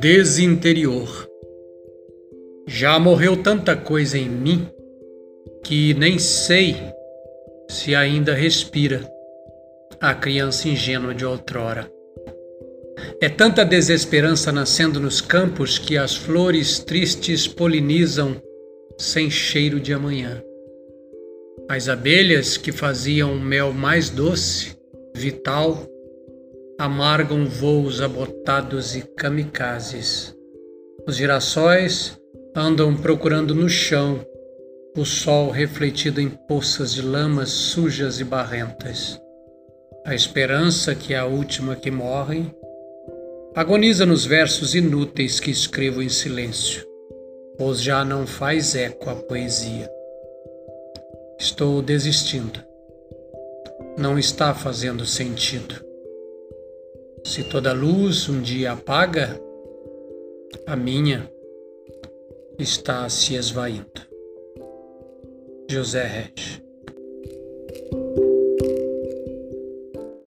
Desinterior. Já morreu tanta coisa em mim que nem sei se ainda respira a criança ingênua de outrora. É tanta desesperança nascendo nos campos que as flores tristes polinizam sem cheiro de amanhã. As abelhas que faziam o mel mais doce, vital, amargam voos abotados e kamikazes. Os girassóis andam procurando no chão o sol refletido em poças de lamas sujas e barrentas. A esperança, que é a última que morre, agoniza nos versos inúteis que escrevo em silêncio, pois já não faz eco a poesia. Estou desistindo. Não está fazendo sentido. Se toda luz um dia apaga, a minha está se esvaindo. José Reis